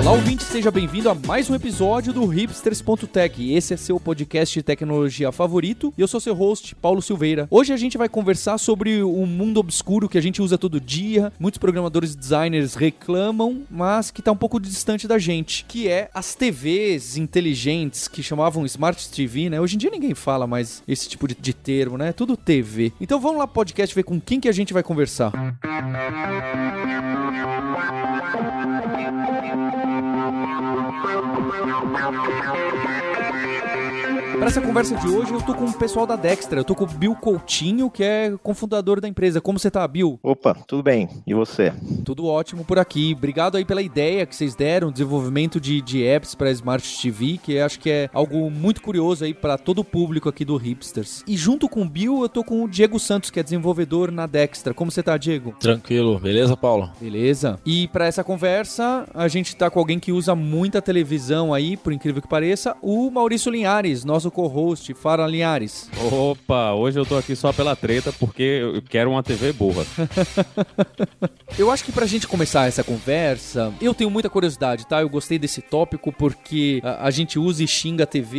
Olá, ouvinte, seja bem-vindo a mais um episódio do Hipsters.tech. Esse é seu podcast de tecnologia favorito e eu sou seu host, Paulo Silveira. Hoje a gente vai conversar sobre o mundo obscuro que a gente usa todo dia, muitos programadores e designers reclamam, mas que está um pouco distante da gente, que é as TVs inteligentes que chamavam Smart TV, né? Hoje em dia ninguém fala mais esse tipo de, de termo, né? Tudo TV. Então vamos lá, podcast, ver com quem que a gente vai conversar. Thank you. Para essa conversa de hoje, eu tô com o pessoal da Dextra. Eu tô com o Bill Coutinho, que é cofundador da empresa. Como você tá, Bill? Opa, tudo bem. E você? Tudo ótimo por aqui. Obrigado aí pela ideia que vocês deram, desenvolvimento de, de apps para Smart TV, que acho que é algo muito curioso aí para todo o público aqui do Hipsters. E junto com o Bill, eu tô com o Diego Santos, que é desenvolvedor na Dextra. Como você tá, Diego? Tranquilo, beleza, Paulo? Beleza. E para essa conversa, a gente tá com alguém que usa muita televisão aí, por incrível que pareça, o Maurício Linhares, nosso co-host. Fala, Linhares. Opa, hoje eu tô aqui só pela treta porque eu quero uma TV burra. eu acho que pra gente começar essa conversa, eu tenho muita curiosidade, tá? Eu gostei desse tópico porque a, a gente usa e xinga a TV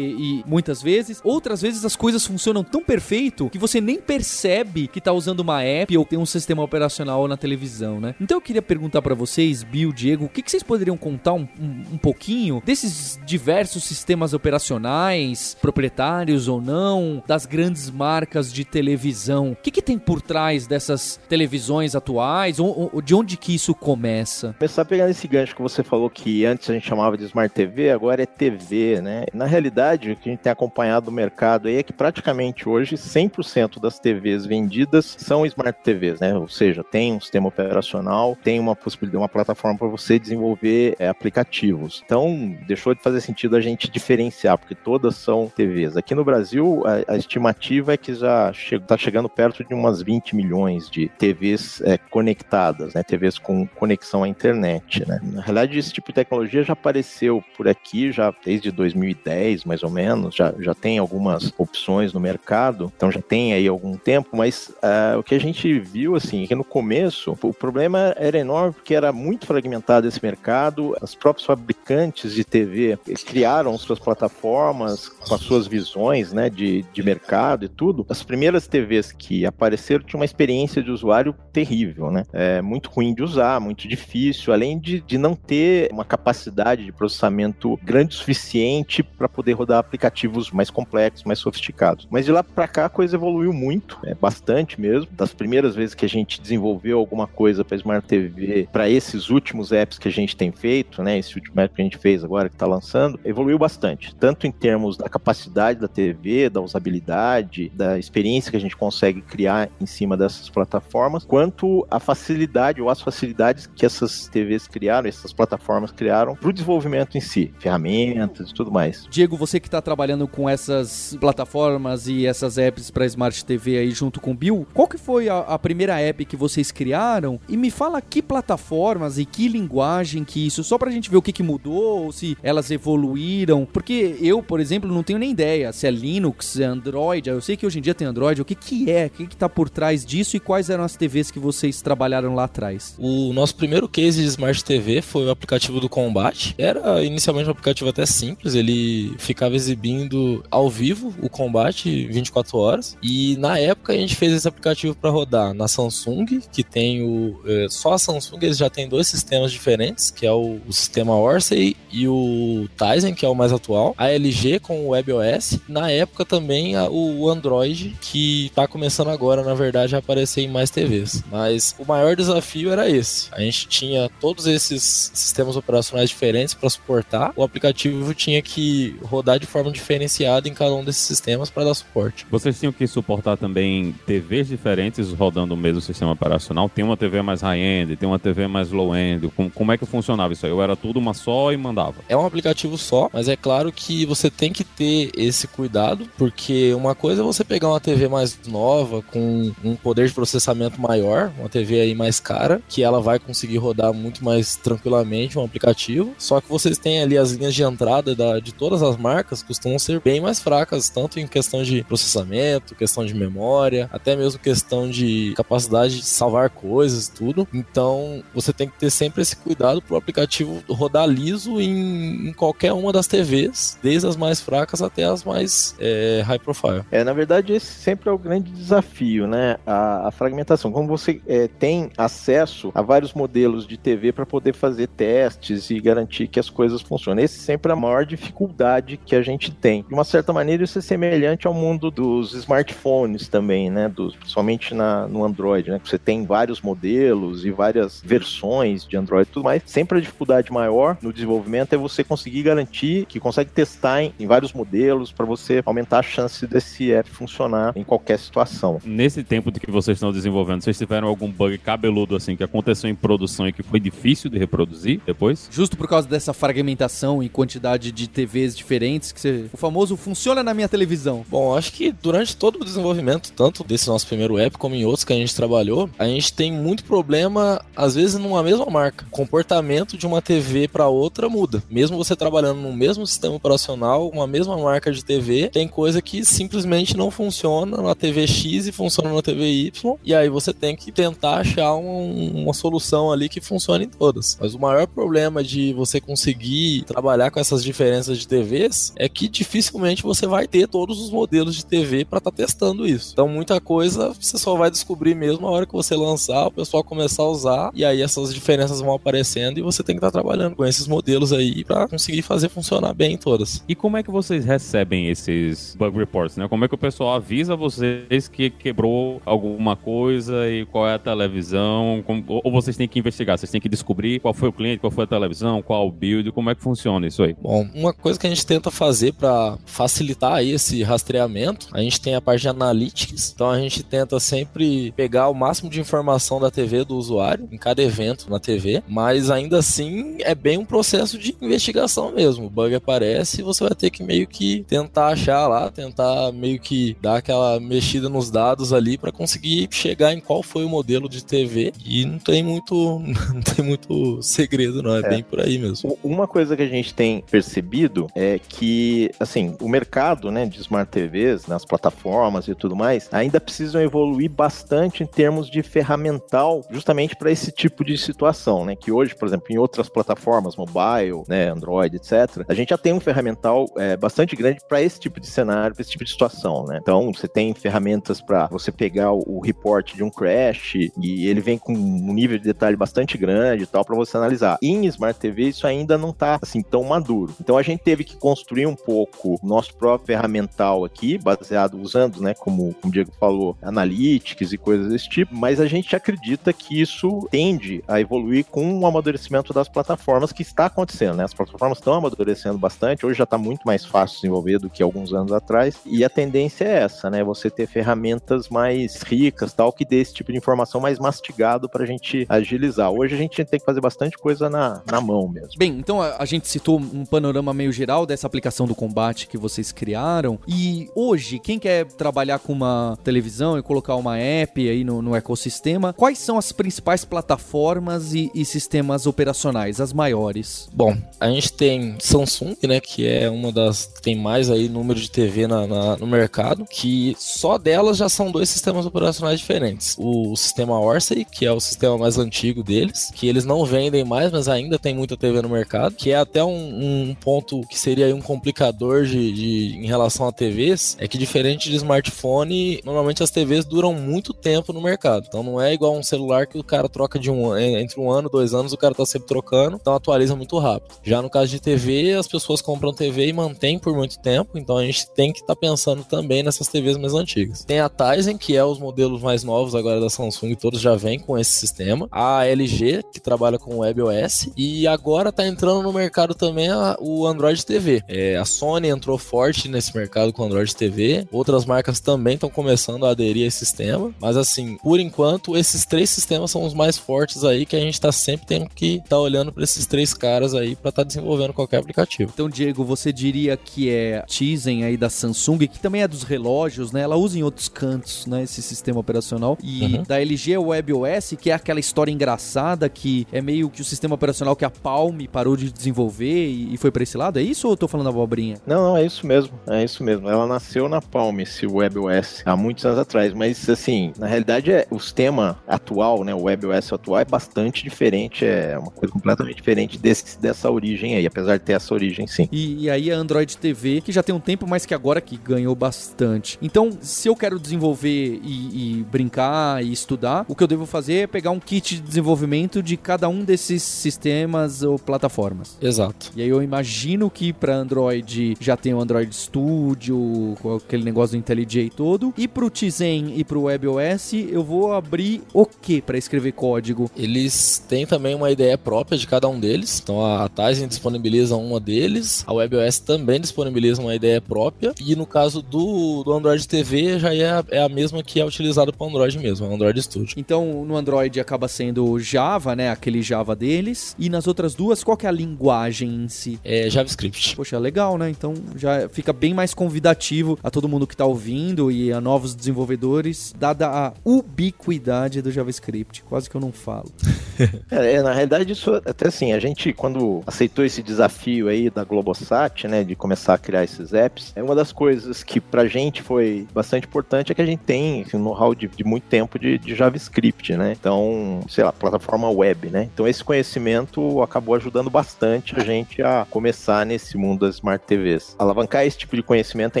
e muitas vezes, outras vezes as coisas funcionam tão perfeito que você nem percebe que tá usando uma app ou tem um sistema operacional na televisão, né? Então eu queria perguntar para vocês, Bill, Diego, o que, que vocês poderiam contar um, um, um pouquinho desses diversos sistemas operacionais, proprietários ou não, das grandes marcas de televisão. O que, que tem por trás dessas televisões atuais? Ou, ou, de onde que isso começa? Começar pegando esse gancho que você falou que antes a gente chamava de Smart TV, agora é TV, né? Na realidade, o que a gente tem acompanhado no mercado aí é que praticamente hoje 100% das TVs vendidas são Smart TVs, né? Ou seja, tem um sistema operacional, tem uma possibilidade, uma plataforma para você desenvolver é, aplicativos. Então, deixou de fazer sentido a gente diferenciar, porque todas são TVs. Aqui no Brasil, a, a estimativa é que já está che chegando perto de umas 20 milhões de TVs é, conectadas, né? TVs com conexão à internet, né? Na realidade, esse tipo de tecnologia já apareceu por aqui já desde 2010, mais ou menos, já, já tem algumas opções no mercado, então já tem aí algum tempo, mas uh, o que a gente viu, assim, é que no começo o problema era enorme porque era muito fragmentado esse mercado, os próprios fabricantes de TV criaram suas plataformas com as suas visões né, de, de mercado e tudo, as primeiras TVs que apareceram tinham uma experiência de usuário terrível, né? É muito ruim de usar, muito difícil, além de, de não ter uma capacidade de processamento grande o suficiente para poder rodar aplicativos mais complexos, mais sofisticados. Mas de lá para cá a coisa evoluiu muito, é bastante mesmo. Das primeiras vezes que a gente desenvolveu alguma coisa para Smart TV, para esses últimos apps que a gente tem feito, né? Esse último app que a gente fez agora que está lançando, evoluiu bastante, tanto em termos da capacidade da TV, da usabilidade, da experiência que a gente consegue criar em cima dessas plataformas, quanto a facilidade ou as facilidades que essas TVs criaram, essas plataformas criaram para o desenvolvimento em si, ferramentas e tudo mais. Diego, você que está trabalhando com essas plataformas e essas apps para Smart TV aí junto com o Bill, qual que foi a, a primeira app que vocês criaram? E me fala que plataformas e que linguagem que isso, só para a gente ver o que, que mudou, ou se elas evoluíram, porque eu, por exemplo, não tenho nem ideia se é Linux, é Android. Eu sei que hoje em dia tem Android. O que, que é? O que, que tá por trás disso e quais eram as TVs que vocês trabalharam lá atrás? O nosso primeiro case de Smart TV foi o aplicativo do Combate. Era inicialmente um aplicativo até simples, ele ficava exibindo ao vivo o combate 24 horas. E na época a gente fez esse aplicativo para rodar na Samsung, que tem o. É, só a Samsung eles já tem dois sistemas diferentes, que é o, o sistema Orsay e o Tizen, que é o mais atual. A LG com o WebOS. Na época também a, o Android, que está começando agora, na verdade, a aparecer em mais TVs. Mas o maior desafio era esse. A gente tinha todos esses sistemas operacionais diferentes para suportar. O aplicativo tinha que rodar de forma diferenciada em cada um desses sistemas para dar suporte. Vocês tinham que suportar também TVs diferentes rodando o mesmo sistema operacional? Tem uma TV mais high-end, tem uma TV mais low-end. Como, como é que funcionava isso aí? Ou era tudo uma só e mandava. É um aplicativo só, mas é claro que você tem que ter esse cuidado, porque uma coisa é você pegar uma TV mais nova, com um poder de processamento maior, uma TV aí mais cara, que ela vai conseguir rodar muito mais tranquilamente um aplicativo. Só que vocês têm ali as linhas de entrada da, de todas as marcas costumam ser bem mais fracas, tanto em questão de processamento, questão de memória, até mesmo questão de capacidade de salvar coisas, tudo. Então você tem que ter sempre esse cuidado para o aplicativo rodar liso em, em, qualquer uma das TVs, desde as mais fracas até as mais é, high profile. É, na verdade, esse sempre é o grande desafio, né? A, a fragmentação. Como você é, tem acesso a vários modelos de TV para poder fazer testes e garantir que as coisas funcionem. Esse sempre é a maior dificuldade que a gente tem. De uma certa maneira, isso é semelhante ao mundo dos smartphones também, né? Principalmente na, no Android, né? Você tem vários modelos e várias versões de Android e tudo mais. Sempre a dificuldade maior no desenvolvimento é você conseguir garantir que consegue testar em, em vários modelos para você aumentar a chance desse app funcionar em qualquer situação. Nesse tempo de que vocês estão desenvolvendo, vocês tiveram algum bug cabeludo assim que aconteceu em produção e que foi difícil de reproduzir depois? Justo por causa dessa fragmentação e quantidade de TVs diferentes que você, o famoso funciona na minha televisão. Bom, acho que durante todo o desenvolvimento, tanto desse nosso primeiro app como em outros que a gente trabalhou, a gente tem muito problema às vezes numa mesma marca. O comportamento de uma TV para outra muda. Mesmo você trabalhando no mesmo sistema operacional, uma mesma marca de TV, tem coisa que simplesmente não funciona na TV X e funciona na TV Y, e aí você tem que tentar achar uma, uma solução ali que funcione em todas. Mas o maior problema de você conseguir trabalhar com essas diferenças de TVs é que dificilmente você vai ter todos os modelos de TV para estar tá testando isso. Então muita coisa você só vai descobrir mesmo a hora que você lançar, o pessoal começar a usar e aí essas diferenças vão aparecendo e você tem que estar tá trabalhando com esses modelos aí para conseguir fazer funcionar bem todas. E como é que vocês recebem esses bug reports, né? Como é que o pessoal avisa vocês que quebrou alguma coisa e qual é a televisão? Como, ou vocês têm que investigar? Vocês têm que descobrir qual foi o cliente, qual foi a televisão, qual o build, como é que funciona isso aí? Bom, uma coisa que a gente tenta fazer para facilitar esse rastreamento, a gente tem a parte de analytics, então a gente tenta sempre pegar o máximo de informação da TV do usuário em cada evento na TV, mas ainda assim é bem um processo de investigação mesmo. O bug aparece e você vai ter que meio que tentar achar lá, tentar meio que dar aquela mexida nos dados ali para conseguir chegar em qual foi o modelo de TV e não tem muito não tem muito segredo não, é, é. bem por aí mesmo. Uma coisa que a gente tem percebido é que assim, o mercado, né, de smart TVs, nas plataformas e tudo mais, ainda precisam evoluir bastante em termos de ferramental, justamente para esse tipo de situação, né, que hoje, por exemplo, em outras plataformas, mobile, né, Android, etc, a gente já tem um ferramental é, bastante grande para esse tipo de cenário, para esse tipo de situação, né? Então, você tem ferramentas para você pegar o, report de um crash e ele vem com um nível de detalhe bastante grande e tal para você analisar. Em Smart TV isso ainda não está assim tão maduro. Então a gente teve que construir um pouco nosso próprio ferramental aqui, baseado usando, né, como, como o Diego falou, analytics e coisas desse tipo, mas a gente acredita que isso tende a evoluir com o amadurecimento das plataformas que está acontecendo, né? As plataformas estão amadurecendo bastante, hoje já está muito mais fácil desenvolver do que alguns anos atrás, e a tendência é essa, né? Você ter ferramentas mais ricas, tal, que dê esse tipo de informação mais mastigado para a gente agilizar. Hoje a gente tem que fazer bastante coisa na, na mão mesmo. Bem, então a, a gente citou um panorama meio geral dessa aplicação do combate que vocês criaram, e hoje, quem quer trabalhar com uma televisão e colocar uma app aí no, no ecossistema, quais são as principais plataformas e, e sistemas operacionais, as maiores? Bom, a gente tem Samsung, né, que é uma das que tem mais aí número de TV na, na, no mercado, que só delas já são dois sistemas operacionais diferentes. O sistema Orsay, que é o sistema mais antigo deles, que eles não vendem mais, mas ainda tem muita TV no mercado, que é até um, um ponto que seria um complicador de, de, em relação a TVs, é que diferente de smartphone, normalmente as TVs duram muito tempo no mercado. Então não é igual um celular que o cara troca de um entre um ano, dois anos, o cara tá sempre trocando, então atualiza muito rápido. Já no caso de TV, as pessoas compram TV e mantêm por muito tempo, então a gente tem que estar tá pensando também nessas TVs mais antigas. Tem a Tizen, que é os modelos mais novos agora da Samsung, todos já vêm com esse sistema. A LG, que trabalha com WebOS, e agora tá entrando no mercado também a, o Android TV. É, a Sony entrou forte nesse mercado com Android TV, outras marcas também estão começando a aderir a esse sistema, mas assim, por enquanto, esses três sistemas são os mais fortes aí que a gente tá sempre tendo que estar tá olhando para esses três caras aí para estar tá desenvolvendo qualquer aplicativo. Então, Diego, você diria que é Tizen aí da Samsung, que também é dos relógios, né? Ela usa em outros cantos, né, esse sistema operacional. E uhum. da LG é o WebOS, que é aquela história engraçada que é meio que o sistema operacional que a Palm parou de desenvolver e foi para esse lado. É isso ou eu tô falando abobrinha? Não, não, é isso mesmo. É isso mesmo. Ela nasceu na Palm, esse WebOS, há muitos anos atrás. Mas, assim, na realidade, é, o sistema atual, né, o WebOS atual, é bastante diferente. É uma coisa completamente diferente desse, dessa origem aí, apesar de ter essa origem, sim. E, e aí a Android TV, que já tem um tempo, mas que agora que ganhou bastante. Então, se eu quero desenvolver e, e brincar e estudar, o que eu devo fazer é pegar um kit de desenvolvimento de cada um desses sistemas ou plataformas. Exato. E aí eu imagino que para Android já tem o Android Studio, com aquele negócio do IntelliJ todo, e pro Tizen e pro WebOS eu vou abrir o que para escrever código? Eles têm também uma ideia própria de cada um deles. Então a Tizen disponibiliza uma deles, a WebOS também disponibiliza uma ideia própria, e no caso do, do Android TV já é, é a mesma que é utilizada para Android mesmo, o Android Studio. Então no Android acaba sendo Java, né, aquele Java deles, e nas outras duas qual que é a linguagem em si? É JavaScript. Poxa, legal, né? Então já fica bem mais convidativo a todo mundo que está ouvindo e a novos desenvolvedores, dada a ubiquidade do JavaScript. Quase que eu não falo. é, é na realidade, isso até assim, a gente, quando aceitou esse desafio aí da Globosat, né, de começar a criar esses apps, é uma das coisas que pra gente foi bastante importante é que a gente tem assim, um know-how de, de, muito tempo de, de, JavaScript, né? Então, sei lá, plataforma web, né? Então esse conhecimento acabou ajudando bastante a gente a começar nesse mundo das Smart TVs. Alavancar esse tipo de conhecimento é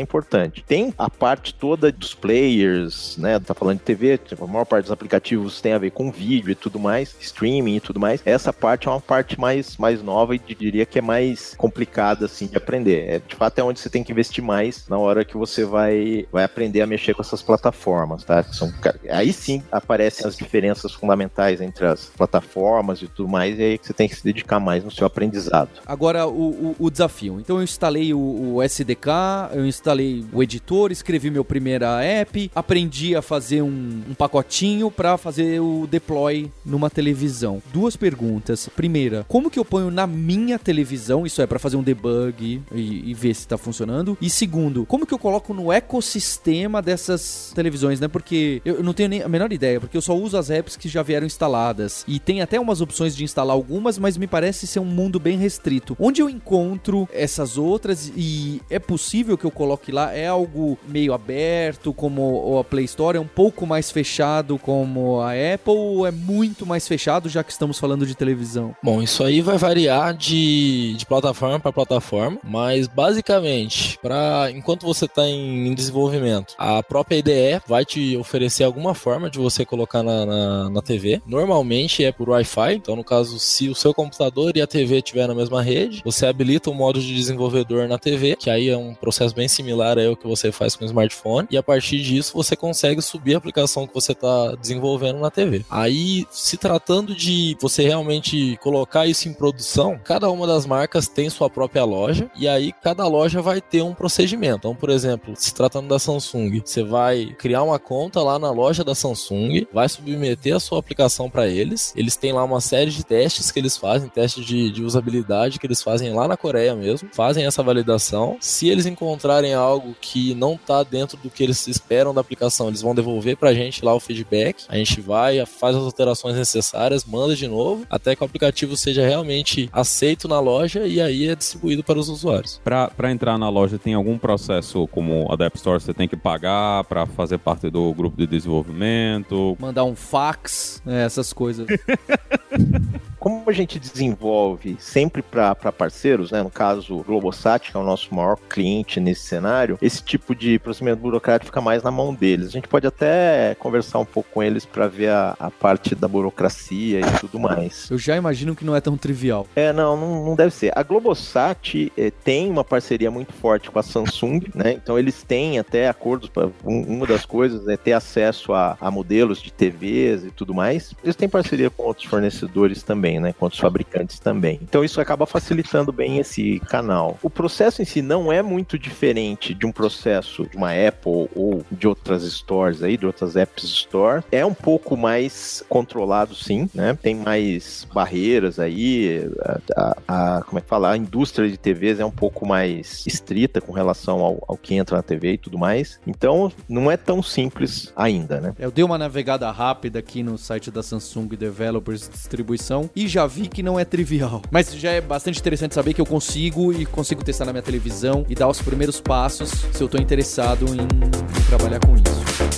importante. Tem a parte toda dos players, né? Tá falando de TV, a maior parte dos aplicativos tem a ver com vídeo e tudo mais, streaming e tudo mais. Essa parte é uma parte mais, mais nova e diria que é mais complicada, assim, de aprender. É, de fato, é onde você tem que investir mais na hora que você vai, vai aprender a mexer com essas plataformas, tá? São, aí sim aparecem as diferenças fundamentais entre as plataformas e tudo mais, e aí que você tem que se dedicar mais no seu aprendizado. Agora, o, o, o desafio. Então, eu instalei o, o, SDK, eu instalei o editor, escrevi meu primeira app, aprendi a fazer um, um pacotinho para fazer o deploy numa televisão. Duas perguntas. Primeira, como que eu ponho na minha televisão, isso é para fazer um debug e, e ver se está funcionando? E segundo, como que eu coloco no ecossistema dessas televisões, né? Porque eu não tenho nem a menor ideia, porque eu só uso as apps que já vieram instaladas. E tem até umas opções de instalar algumas, mas me parece ser um mundo bem restrito. Onde eu encontro essas outras e é possível que eu coloque lá? É algo meio aberto, como a Play Store? É um pouco mais fechado, como a Apple? Ou é muito mais fechado, já que estamos falando de televisão? Bom, isso aí vai variar de, de plataforma para plataforma, mas basicamente, para enquanto você está em, em, desenvolvimento, a própria IDE vai te oferecer alguma forma de você colocar na, na, na TV. Normalmente é por Wi-Fi, então no caso, se o seu computador e a TV estiver na mesma rede, você habilita o modo de desenvolvedor na TV, que aí é um processo bem similar ao que você faz com o smartphone, e a partir disso você consegue subir a aplicação que você está desenvolvendo na TV. Aí, se tratando de você realmente colocar isso em produção, cada uma das marcas tem sua própria loja e aí cada loja vai ter um procedimento. Então, por exemplo, se tratando da Samsung, você vai criar uma conta lá na loja da Samsung, vai submeter a sua aplicação para eles. Eles têm lá uma série de testes que eles fazem, testes de, de usabilidade que eles fazem lá na Coreia mesmo, fazem essa validação. Se eles encontrarem algo que não está dentro do que eles esperam da aplicação, eles vão devolver para a gente lá o feedback. A gente vai, faz as alterações necessárias, manda de novo, até que o aplicativo seja realmente aceito na loja e aí é distribuído para os usuários. Para entrar na loja, tem algum processo como a App Store você tem que pagar para fazer parte do grupo de desenvolvimento? Mandar um fax, né, essas coisas. Como a gente desenvolve sempre para parceiros, né, no caso o Globosat, que é o nosso maior cliente nesse cenário, esse tipo de procedimento burocrático fica mais na mão deles. A gente pode até conversar um pouco com eles para ver a, a, parte da burocracia e tudo mais. Eu já imagino que não é tão trivial. É, não, não, não deve ser. A Globosat é, tem uma parceria muito forte com a Samsung, né? Então eles têm até acordos para um, uma das coisas é ter acesso a, a modelos de TVs e tudo mais. Eles têm parceria com outros fornecedores também também, né? Quanto os fabricantes também. Então isso acaba facilitando bem esse canal. O processo em si não é muito diferente de um processo de uma Apple ou de outras stores aí, de outras Apps Store. É um pouco mais controlado, sim, né? Tem mais barreiras aí, a, a, a como é que fala? A indústria de TVs é um pouco mais estrita com relação ao, ao que entra na TV e tudo mais. Então não é tão simples ainda, né? Eu dei uma navegada rápida aqui no site da Samsung Developers Distribuição e já vi que não é trivial. Mas já é bastante interessante saber que eu consigo e consigo testar na minha televisão e dar os primeiros passos se eu estou interessado em, em trabalhar com isso.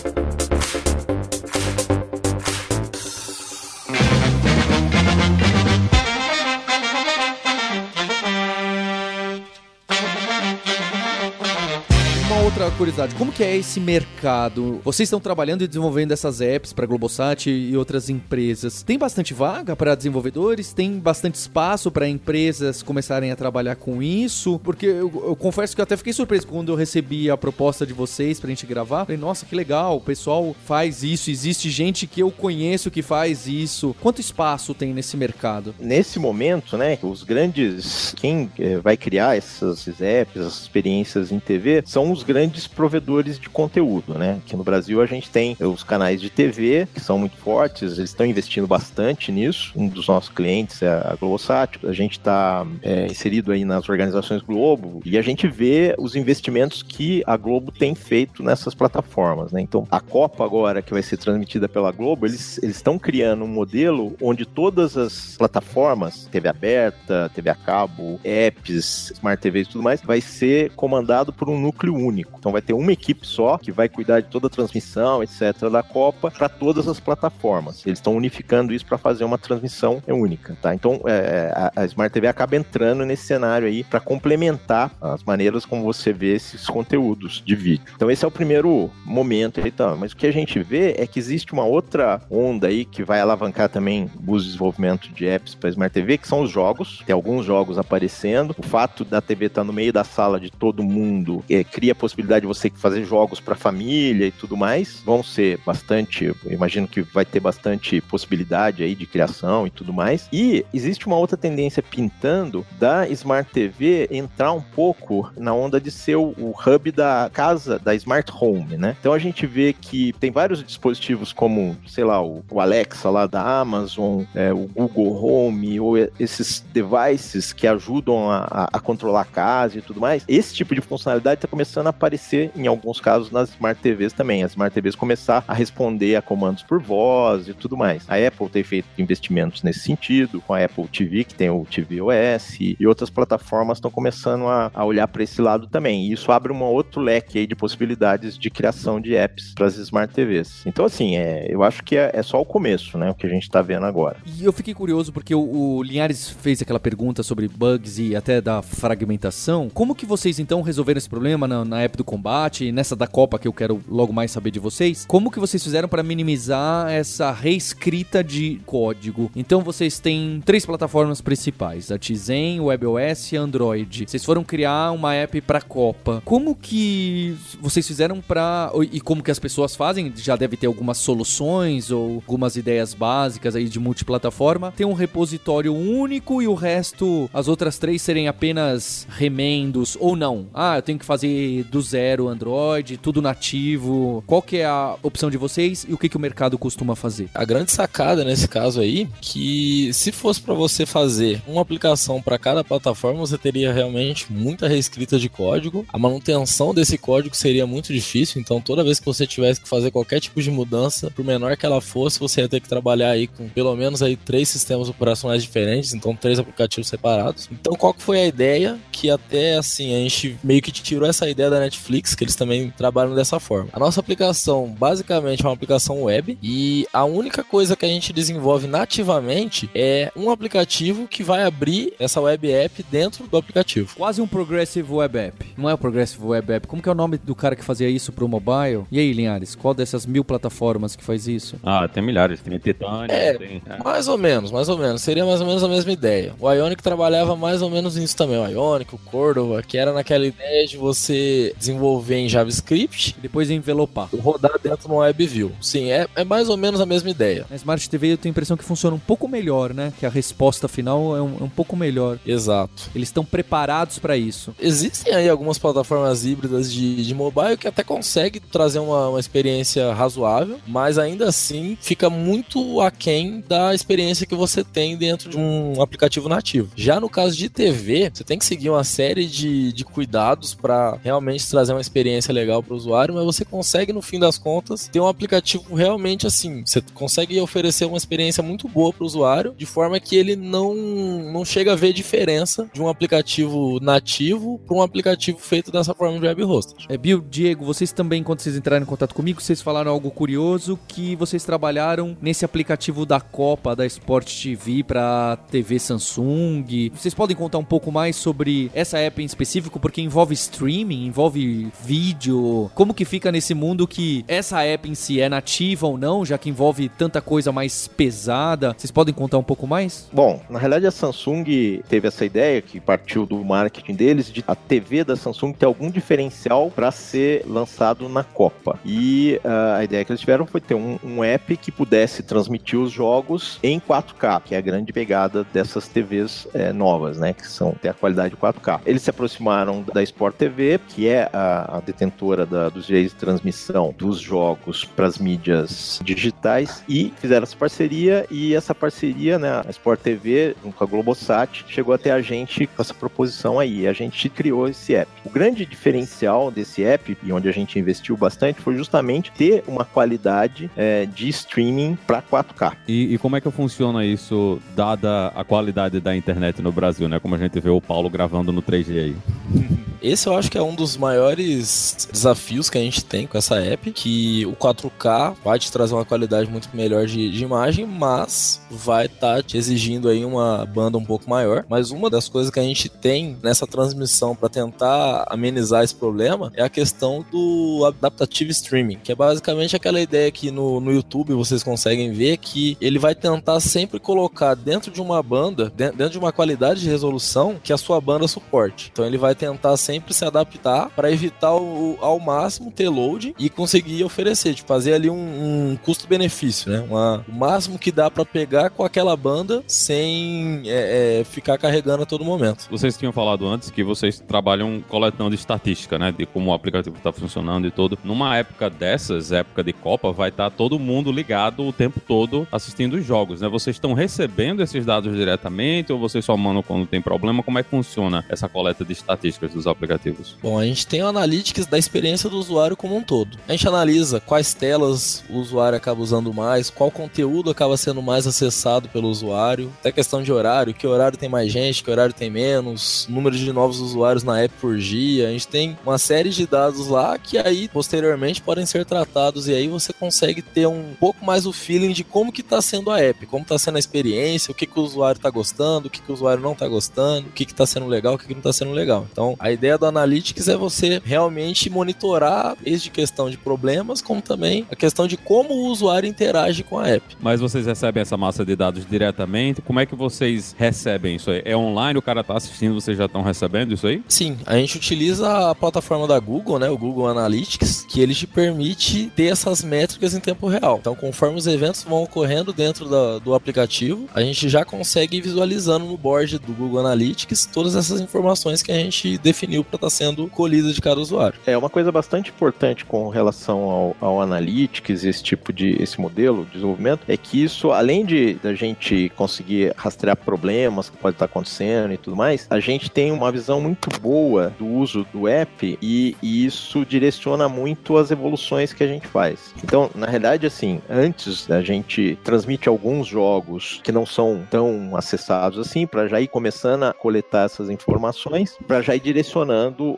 Curiosidade, como que é esse mercado? Vocês estão trabalhando e desenvolvendo essas apps para Globosat e outras empresas. Tem bastante vaga para desenvolvedores? Tem bastante espaço para empresas começarem a trabalhar com isso? Porque eu, eu, confesso que eu até fiquei surpreso quando eu recebi a proposta de vocês pra gente gravar. Falei, nossa, que legal, o pessoal faz isso, existe gente que eu conheço que faz isso. Quanto espaço tem nesse mercado? Nesse momento, né, os grandes, quem eh, vai criar essas apps, essas experiências em TV, são os grandes grandes provedores de conteúdo, né? Aqui no Brasil a gente tem os canais de TV, que são muito fortes, eles estão investindo bastante nisso. Um dos nossos clientes é a Globosat, a gente está é, inserido aí nas organizações Globo e a gente vê os investimentos que a Globo tem feito nessas plataformas, né? Então, a Copa agora, que vai ser transmitida pela Globo, eles estão criando um modelo onde todas as plataformas, TV aberta, TV a cabo, apps, Smart TVs e tudo mais, vai ser comandado por um núcleo único. Então vai ter uma equipe só que vai cuidar de toda a transmissão, etc., da Copa para todas as plataformas. Eles estão unificando isso para fazer uma transmissão única, tá? Então é, a, a, Smart TV acaba entrando nesse cenário aí para complementar as maneiras como você vê esses conteúdos de vídeo. Então esse é o primeiro momento aí? Mas o que a gente vê é que existe uma outra onda aí que vai alavancar também o desenvolvimento de apps para Smart TV, que são os jogos. Tem alguns jogos aparecendo. O fato da TV estar tá no meio da sala de todo mundo é, cria a possibilidade possibilidade de você fazer jogos para família e tudo mais. Vão ser bastante, imagino que vai ter bastante possibilidade aí de criação e tudo mais. E existe uma outra tendência pintando da Smart TV entrar um pouco na onda de ser o, hub da casa, da Smart Home, né? Então a gente vê que tem vários dispositivos como, sei lá, o, o Alexa lá da Amazon, é, o Google Home, ou esses devices que ajudam a, a, controlar a casa e tudo mais. Esse tipo de funcionalidade está começando a aparecer aparecer, em alguns casos, nas Smart TVs também. As Smart TVs começar a responder a comandos por voz e tudo mais. A Apple tem feito investimentos nesse sentido, com a Apple TV, que tem o TV OS, e outras plataformas estão começando a, a olhar para esse lado também. E isso abre um outro leque de possibilidades de criação de apps para as Smart TVs. Então, assim, é, eu acho que é, é só o começo, né? O que a gente está vendo agora. E eu fiquei curioso porque o, o Linhares fez aquela pergunta sobre bugs e até da fragmentação. Como que vocês então resolveram esse problema na, na app do combate, nessa da Copa que eu quero logo mais saber de vocês, como que vocês fizeram para minimizar essa reescrita de código? Então vocês têm três plataformas principais, a Tizen, WebOS e Android. Vocês foram criar uma app para Copa. Como que vocês fizeram para e como que as pessoas fazem? Já deve ter algumas soluções ou algumas ideias básicas aí de multiplataforma. Tem um repositório único e o resto, as outras três serem apenas remendos ou não. Ah, eu tenho que fazer do zero zero Android, tudo nativo. Qual que é a opção de vocês e o que, que o mercado costuma fazer? A grande sacada nesse caso aí, que se fosse para você fazer uma aplicação para cada plataforma, você teria realmente muita reescrita de código. A manutenção desse código seria muito difícil, então toda vez que você tivesse que fazer qualquer tipo de mudança, por menor que ela fosse, você ia ter que trabalhar aí com pelo menos aí três sistemas operacionais diferentes, então três aplicativos separados. Então qual que foi a ideia? Que até assim, a gente meio que tirou essa ideia da Netflix Netflix, que eles também trabalham dessa forma. A nossa aplicação basicamente é uma aplicação web e a única coisa que a gente desenvolve nativamente é um aplicativo que vai abrir essa web app dentro do aplicativo. Quase um Progressive Web App. Não é o Progressive Web App. Como que é o nome do cara que fazia isso pro mobile? E aí, Linhares, qual dessas mil plataformas que faz isso? Ah, tem milhares. Tem Titânia. É, tem, é, mais ou menos, mais ou menos. Seria mais ou menos a mesma ideia. O Ionic trabalhava mais ou menos nisso também. O Ionic, o Cordova, que era naquela ideia de você desenvolver desenvolver em JavaScript e depois envelopar. Rodar dentro no WebView. Sim, é, é mais ou menos a mesma ideia. Na Smart TV eu tenho a impressão que funciona um pouco melhor, né? Que a resposta final é um, é um pouco melhor. Exato. Eles estão preparados para isso. Existem aí algumas plataformas híbridas de, de mobile que até consegue trazer uma, uma experiência razoável, mas ainda assim fica muito aquém da experiência que você tem dentro de um aplicativo nativo. Já no caso de TV, você tem que seguir uma série de, de cuidados para realmente trazer uma experiência legal para o usuário, mas você consegue, no fim das contas, ter um aplicativo realmente assim. Você consegue oferecer uma experiência muito boa para o usuário, de forma que ele não, não chega a ver diferença de um aplicativo nativo para um aplicativo feito dessa forma de web hosting. É, Bill, Diego, vocês também, quando vocês entraram em contato comigo, vocês falaram algo curioso que vocês trabalharam nesse aplicativo da Copa, da Sport TV para TV Samsung. Vocês podem contar um pouco mais sobre essa app em específico, porque envolve streaming, envolve vídeo. Como que fica nesse mundo que essa app em si é nativa ou não, já que envolve tanta coisa mais pesada? Vocês podem contar um pouco mais? Bom, na realidade a Samsung teve essa ideia que partiu do marketing deles de a TV da Samsung ter algum diferencial para ser lançado na Copa. E uh, a ideia que eles tiveram foi ter um, um app que pudesse transmitir os jogos em 4K, que é a grande pegada dessas TVs é, novas, né? Que são ter a qualidade 4K. Eles se aproximaram da Sport TV, que é a, a detentora da, dos direitos de transmissão dos jogos para as mídias digitais, e fizeram essa parceria. E essa parceria, né? A Sport TV, junto com a Globosat, chegou até a gente com essa proposição aí. A gente criou esse app. O grande diferencial desse app, e onde a gente investiu bastante, foi justamente ter uma qualidade é, de streaming para 4K. E, e, como é que funciona isso, dada a qualidade da internet no Brasil, né? Como a gente vê o Paulo gravando no 3G aí. Esse eu acho que é um dos maiores desafios que a gente tem com essa app, que o 4K vai te trazer uma qualidade muito melhor de, de imagem, mas vai estar tá te exigindo aí uma banda um pouco maior. Mas uma das coisas que a gente tem nessa transmissão para tentar amenizar esse problema é a questão do adaptative streaming, que é basicamente aquela ideia que no, no YouTube vocês conseguem ver que ele vai tentar sempre colocar dentro de uma banda, dentro de uma qualidade de resolução que a sua banda suporte. Então ele vai tentar sempre sempre se adaptar para evitar o, ao máximo ter load e conseguir oferecer, tipo, fazer ali um, um custo-benefício, né? Uma, o máximo que dá para pegar com aquela banda sem é, é, ficar carregando a todo momento. Vocês tinham falado antes que vocês trabalham coletando estatística, né? De como o aplicativo está funcionando e tudo. Numa época dessas, época de Copa, vai estar tá todo mundo ligado o tempo todo assistindo os jogos, né? Vocês estão recebendo esses dados diretamente ou vocês só mandam quando tem problema? Como é que funciona essa coleta de estatísticas dos aplicativos? Aplicativos? Bom, a gente tem o Analytics da experiência do usuário como um todo. A gente analisa quais telas o usuário acaba usando mais, qual conteúdo acaba sendo mais acessado pelo usuário, até questão de horário, que horário tem mais gente, que horário tem menos, número de novos usuários na app por dia. A gente tem uma série de dados lá que aí posteriormente podem ser tratados e aí você consegue ter um pouco mais o feeling de como que está sendo a app, como está sendo a experiência, o que, que o usuário está gostando, o que, que o usuário não está gostando, o que está sendo legal, o que, que não está sendo legal. Então, a ideia do Analytics é você realmente monitorar desde questão de problemas, como também a questão de como o usuário interage com a app. Mas vocês recebem essa massa de dados diretamente? Como é que vocês recebem isso aí? É online, o cara está assistindo, vocês já estão recebendo isso aí? Sim, a gente utiliza a plataforma da Google, né, o Google Analytics, que ele te permite ter essas métricas em tempo real. Então, conforme os eventos vão ocorrendo dentro da, do aplicativo, a gente já consegue ir visualizando no board do Google Analytics todas essas informações que a gente definiu para estar tá sendo colhida de cada usuário. É uma coisa bastante importante com relação ao, ao Analytics, esse tipo de esse modelo de desenvolvimento, é que isso, além de da gente conseguir rastrear problemas que pode estar acontecendo e tudo mais, a gente tem uma visão muito boa do uso do app e, e isso direciona muito as evoluções que a gente faz. Então, na realidade, assim, antes a gente transmite alguns jogos que não são tão acessados assim, para já ir começando a coletar essas informações, para já ir direcionando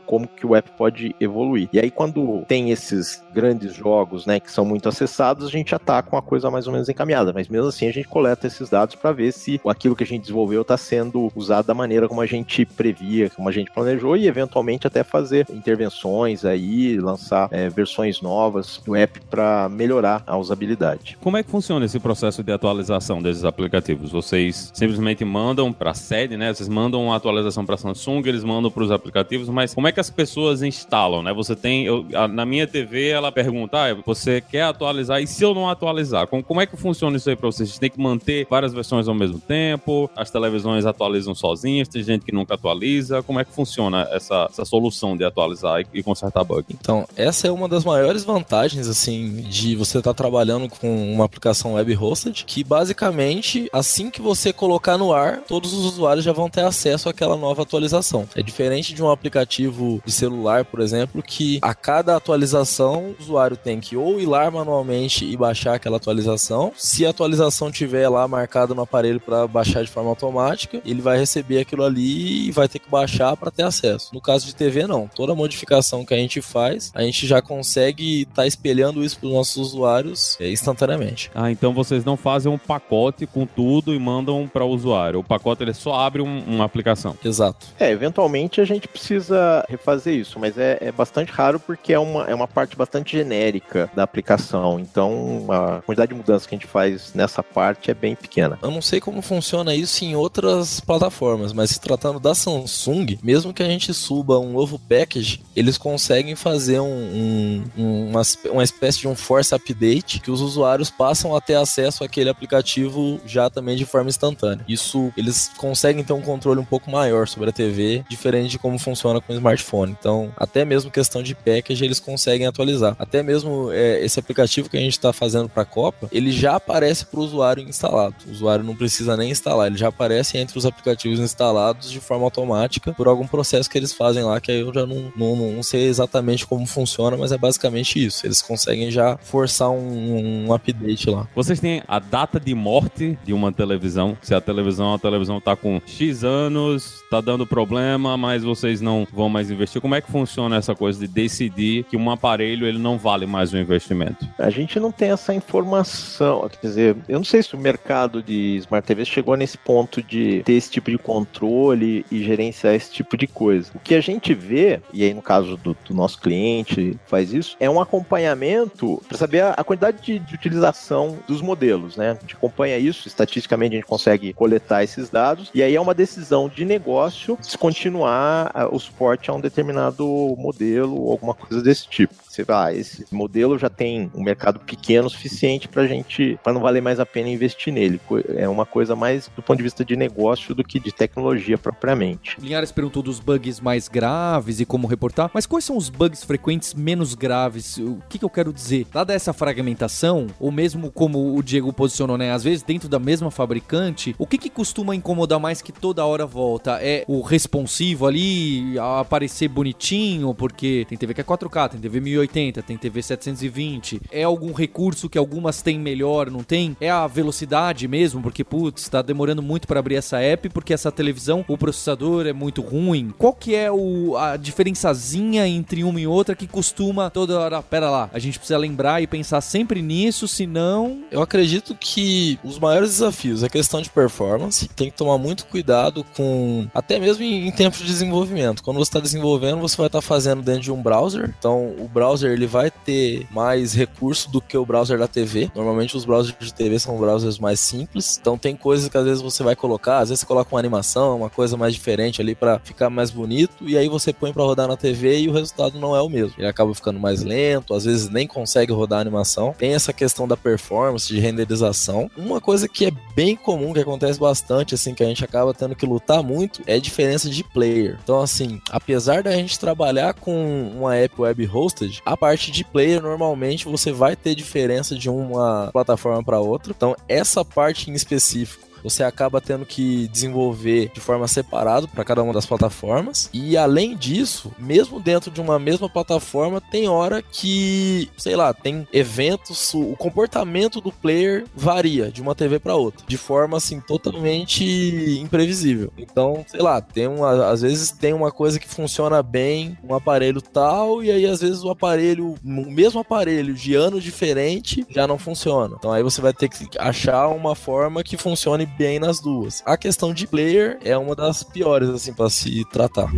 como que o app pode evoluir. E aí quando tem esses grandes jogos, né, que são muito acessados, a gente já tá com a coisa mais ou menos encaminhada, mas mesmo assim a gente coleta esses dados para ver se aquilo que a gente desenvolveu está sendo usado da maneira como a gente previa, como a gente planejou e eventualmente até fazer intervenções aí, lançar é, versões novas do app para melhorar a usabilidade. Como é que funciona esse processo de atualização desses aplicativos? Vocês simplesmente mandam para a sede, né? Vocês mandam uma atualização para Samsung, eles mandam para os aplicativos aplicativos, mas como é que as pessoas instalam, né? Você tem, eu, a, na minha TV, ela pergunta, ah, você quer atualizar e se eu não atualizar? Como, como é que funciona isso aí pra vocês? Vocês têm que manter várias versões ao mesmo tempo? As televisões atualizam sozinhas? Tem gente que nunca atualiza? Como é que funciona essa, essa solução de atualizar e, e consertar bug? Então, essa é uma das maiores vantagens, assim, de você estar tá trabalhando com uma aplicação web hosted, que basicamente, assim que você colocar no ar, todos os usuários já vão ter acesso àquela nova atualização. É diferente de um aplicativo de celular, por exemplo, que a cada atualização o usuário tem que ou ir lá manualmente e baixar aquela atualização. Se a atualização tiver lá marcado no aparelho para baixar de forma automática, ele vai receber aquilo ali e vai ter que baixar para ter acesso. No caso de TV, não. Toda modificação que a gente faz, a gente já consegue estar tá espelhando isso para os nossos usuários é, instantaneamente. Ah, então vocês não fazem um pacote com tudo e mandam para o usuário. O pacote ele só abre um, uma aplicação. Exato. É, eventualmente a gente precisa refazer isso, mas é, é bastante raro porque é uma, é uma parte bastante genérica da aplicação. Então a quantidade de mudanças que a gente faz nessa parte é bem pequena. Eu não sei como funciona isso em outras plataformas, mas se tratando da Samsung, mesmo que a gente suba um novo package, eles conseguem fazer um, um, uma, uma espécie de um force update que os usuários passam a ter acesso àquele aplicativo já também de forma instantânea. Isso eles conseguem ter um controle um pouco maior sobre a TV, diferente de como funciona com o smartphone. Então, até mesmo questão de package eles conseguem atualizar. Até mesmo é, esse aplicativo que a gente está fazendo para a Copa, ele já aparece para o usuário instalado. O usuário não precisa nem instalar, ele já aparece entre os aplicativos instalados de forma automática por algum processo que eles fazem lá, que aí eu já não, não, não sei exatamente como funciona, mas é basicamente isso. Eles conseguem já forçar um, um update lá. Vocês têm a data de morte de uma televisão? Se a televisão, a televisão tá com X anos, tá dando problema, mas vocês não vão mais investir. Como é que funciona essa coisa de decidir que um aparelho ele não vale mais o investimento? A gente não tem essa informação. Quer dizer, eu não sei se o mercado de Smart TV chegou nesse ponto de ter esse tipo de controle e gerenciar esse tipo de coisa. O que a gente vê, e aí no caso do, do nosso cliente faz isso, é um acompanhamento para saber a, a quantidade de, de, utilização dos modelos, né? A gente acompanha isso, estatisticamente a gente consegue coletar esses dados, e aí é uma decisão de negócio descontinuar o suporte a um determinado modelo ou alguma coisa desse tipo. Você vai, ah, esse modelo já tem um mercado pequeno o suficiente para gente, para não valer mais a pena investir nele. É uma coisa mais do ponto de vista de negócio do que de tecnologia propriamente. Linhares perguntou dos bugs mais graves e como reportar, mas quais são os bugs frequentes menos graves? O que, que eu quero dizer? Dada essa fragmentação, ou mesmo como o Diego posicionou, né? Às vezes dentro da mesma fabricante, o que, que costuma incomodar mais que toda hora volta? É o responsivo ali, aparecer bonitinho, porque tem TV que é 4K, tem TV 1080 1080, tem TV 720. É algum recurso que algumas têm melhor, não tem? É a velocidade mesmo, porque putz, tá demorando muito para abrir essa app porque essa televisão, o processador é muito ruim. Qual que é o, a diferençazinha entre uma e outra que costuma toda hora, pera lá, a gente precisa lembrar e pensar sempre nisso, senão eu acredito que os maiores desafios é questão de performance, tem que tomar muito cuidado com até mesmo em, em tempos de desenvolvimento. Quando você está desenvolvendo, você vai estar tá fazendo dentro de um browser. Então, o browser ele vai ter mais recurso do que o browser da TV. Normalmente os browsers de TV são browsers mais simples, então tem coisas que às vezes você vai colocar, às vezes você coloca uma animação, uma coisa mais diferente ali para ficar mais bonito e aí você põe para rodar na TV e o resultado não é o mesmo. Ele acaba ficando mais lento, às vezes nem consegue rodar a animação. Tem essa questão da performance, de renderização. Uma coisa que é bem comum, que acontece bastante, assim, que a gente acaba tendo que lutar muito, é a diferença de player. Então, assim, apesar da gente trabalhar com uma app web hosted, a parte de player, normalmente você vai ter diferença de uma plataforma para outra. Então, essa parte em específico você acaba tendo que desenvolver de forma separada para cada uma das plataformas. E além disso, mesmo dentro de uma mesma plataforma, tem hora que, sei lá, tem eventos, o comportamento do player varia de uma TV para outra, de forma assim totalmente imprevisível. Então, sei lá, tem uma, às vezes tem uma coisa que funciona bem, um aparelho tal, e aí às vezes o aparelho, o mesmo aparelho de ano diferente, já não funciona. Então aí você vai ter que achar uma forma que funcione bem nas duas. A questão de player é uma das piores, assim, para se tratar.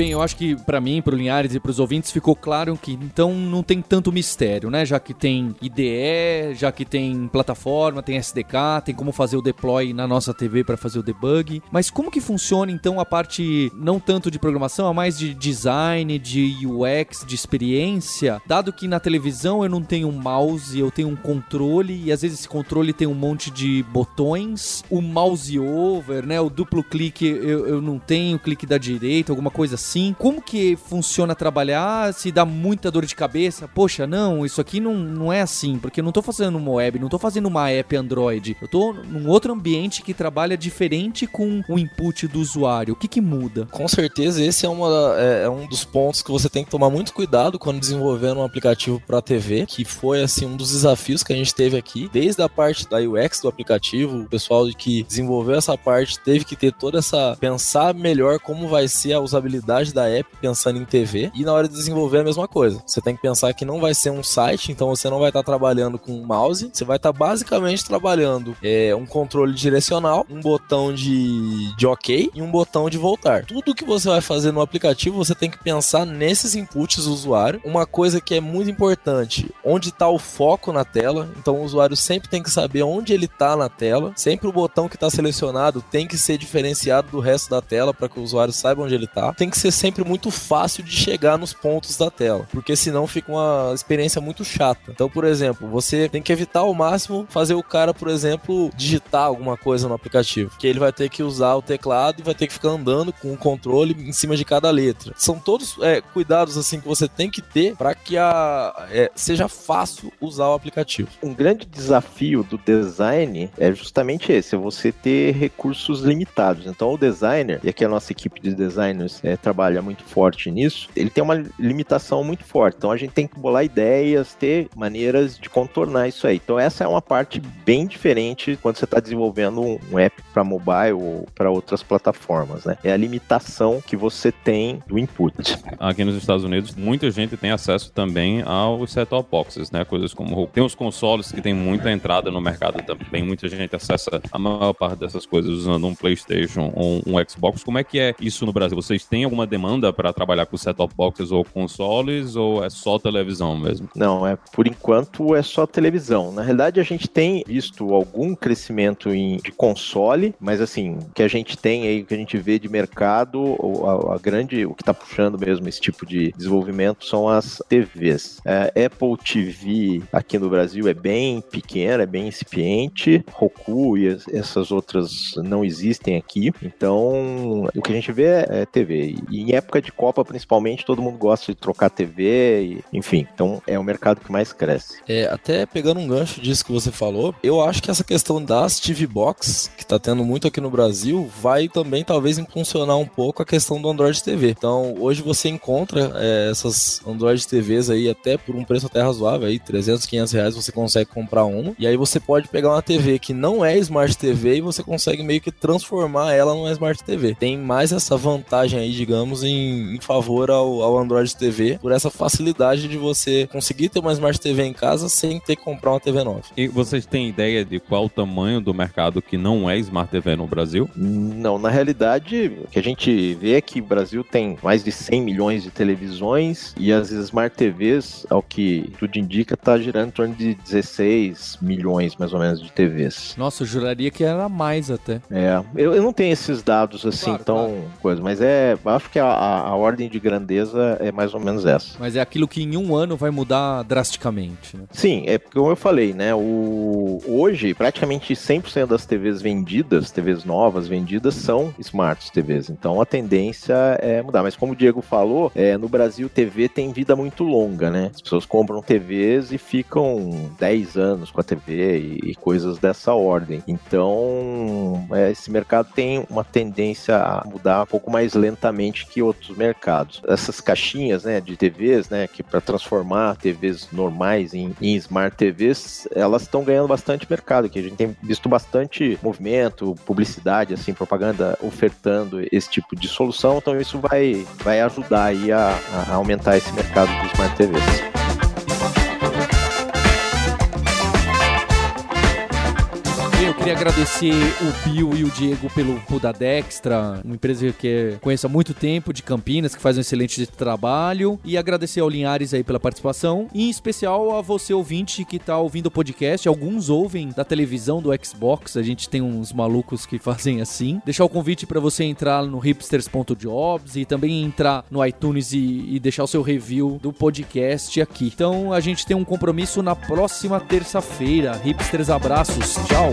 Bem, eu acho que para mim, pro Linhares e pros ouvintes ficou claro que então não tem tanto mistério, né? Já que tem IDE, já que tem plataforma, tem SDK, tem como fazer o deploy na nossa TV para fazer o debug. Mas como que funciona então a parte não tanto de programação, a mais de design, de UX, de experiência? Dado que na televisão eu não tenho um mouse, eu tenho um controle e às vezes esse controle tem um monte de botões, o mouse over, né? O duplo clique eu, eu não tenho, clique da direita, alguma coisa assim. Como que funciona trabalhar? Se dá muita dor de cabeça? Poxa, não, isso aqui não, não é assim, porque eu não tô fazendo uma web, não tô fazendo uma app Android. Eu tô num outro ambiente que trabalha diferente com o input do usuário. O que que muda? Com certeza, esse é, uma, é, é um dos pontos que você tem que tomar muito cuidado quando desenvolvendo um aplicativo para TV, que foi assim um dos desafios que a gente teve aqui, desde a parte da UX do aplicativo, o pessoal que desenvolveu essa parte teve que ter toda essa pensar melhor como vai ser a usabilidade da app pensando em TV e na hora de desenvolver a mesma coisa. Você tem que pensar que não vai ser um site, então você não vai estar tá trabalhando com um mouse, você vai estar tá basicamente trabalhando é, um controle direcional, um botão de, de OK e um botão de voltar. Tudo que você vai fazer no aplicativo, você tem que pensar nesses inputs do usuário. Uma coisa que é muito importante, onde está o foco na tela. Então o usuário sempre tem que saber onde ele está na tela. Sempre o botão que está selecionado tem que ser diferenciado do resto da tela para que o usuário saiba onde ele está. Tem que ser sempre muito fácil de chegar nos pontos da tela, porque senão fica uma experiência muito chata. Então, por exemplo, você tem que evitar ao máximo fazer o cara, por exemplo, digitar alguma coisa no aplicativo, que ele vai ter que usar o teclado e vai ter que ficar andando com o controle em cima de cada letra. São todos é, cuidados assim que você tem que ter para que a, é, seja fácil usar o aplicativo. Um grande desafio do design é justamente esse, é você ter recursos limitados. Então, o designer, e aqui a nossa equipe de designers é, trabalha muito forte nisso, ele tem uma limitação muito forte. Então, a gente tem que bolar ideias, ter maneiras de contornar isso aí. Então, essa é uma parte bem diferente quando você está desenvolvendo um app para mobile ou para outras plataformas, né? É a limitação que você tem do input. Aqui nos Estados Unidos, muita gente tem acesso também aos set-top boxes, né? Coisas como tem os consoles que tem muita entrada no mercado também, muita gente acessa a maior parte dessas coisas usando um PlayStation ou um Xbox. Como é que é isso no Brasil? Vocês têm alguma demanda para trabalhar com set-top boxes ou consoles ou é só televisão mesmo? Não, é por enquanto é só televisão. Na realidade, a gente tem visto algum crescimento em, de console, mas assim, que a gente tem aí, que a gente vê de mercado, a, a grande, o que está puxando mesmo esse tipo de desenvolvimento são as TVs. É, Apple TV aqui no Brasil é bem pequena, é bem incipiente. Roku e essas outras não existem aqui. Então, o que a gente vê é, é TV. Em época de Copa, principalmente, todo mundo gosta de trocar TV, e, enfim. Então, é o mercado que mais cresce. É, até pegando um gancho disso que você falou, eu acho que essa questão das TV Box, que tá tendo muito aqui no Brasil, vai também talvez impulsionar um pouco a questão do Android TV. Então, hoje você encontra é, essas Android TVs aí até por um preço até razoável, aí 300, 500 reais você consegue comprar uma. E aí você pode pegar uma TV que não é Smart TV e você consegue meio que transformar ela numa Smart TV. Tem mais essa vantagem aí, digamos, em, em favor ao, ao Android TV, por essa facilidade de você conseguir ter uma Smart TV em casa sem ter que comprar uma TV nova. E vocês têm ideia de qual o tamanho do mercado que não é Smart TV no Brasil? Não, na realidade, o que a gente vê é que o Brasil tem mais de 100 milhões de televisões e as Smart TVs, ao que tudo indica, está girando em torno de 16 milhões, mais ou menos, de TVs. Nossa, eu juraria que era mais até. É, eu, eu não tenho esses dados assim Claro, tão claro. coisa, mas é, acho que a, a, ordem de grandeza é mais ou menos essa. Mas é aquilo que em um ano vai mudar drasticamente, né? Sim, é porque, como eu falei, né? O, hoje, praticamente 100% das TVs vendidas, TVs novas vendidas, são Smart TVs. Então a tendência é mudar. Mas como o Diego falou, é, no Brasil TV tem vida muito longa, né? As pessoas compram TVs e ficam 10 anos com a TV e, e coisas dessa ordem. Então, é, esse mercado tem uma tendência a mudar um pouco mais lentamente que outros mercados. Essas caixinhas, né, de TVs, né, que para transformar TVs normais em, em Smart TVs, elas estão ganhando bastante mercado, que a gente tem visto bastante movimento, publicidade, assim, propaganda ofertando esse tipo de solução, então isso vai, vai ajudar aí a, a aumentar esse mercado de Smart TVs. Queria agradecer o Bill e o Diego pelo cu da Dextra, uma empresa que conheço há muito tempo, de Campinas, que faz um excelente trabalho. E agradecer ao Linhares aí pela participação. E em especial a você, ouvinte, que tá ouvindo o podcast. Alguns ouvem da televisão do Xbox. A gente tem uns malucos que fazem assim. Deixar o convite para você entrar no hipsters.jobs e também entrar no iTunes e, e deixar o seu review do podcast aqui. Então a gente tem um compromisso na próxima terça-feira. Hipsters, abraços. Tchau.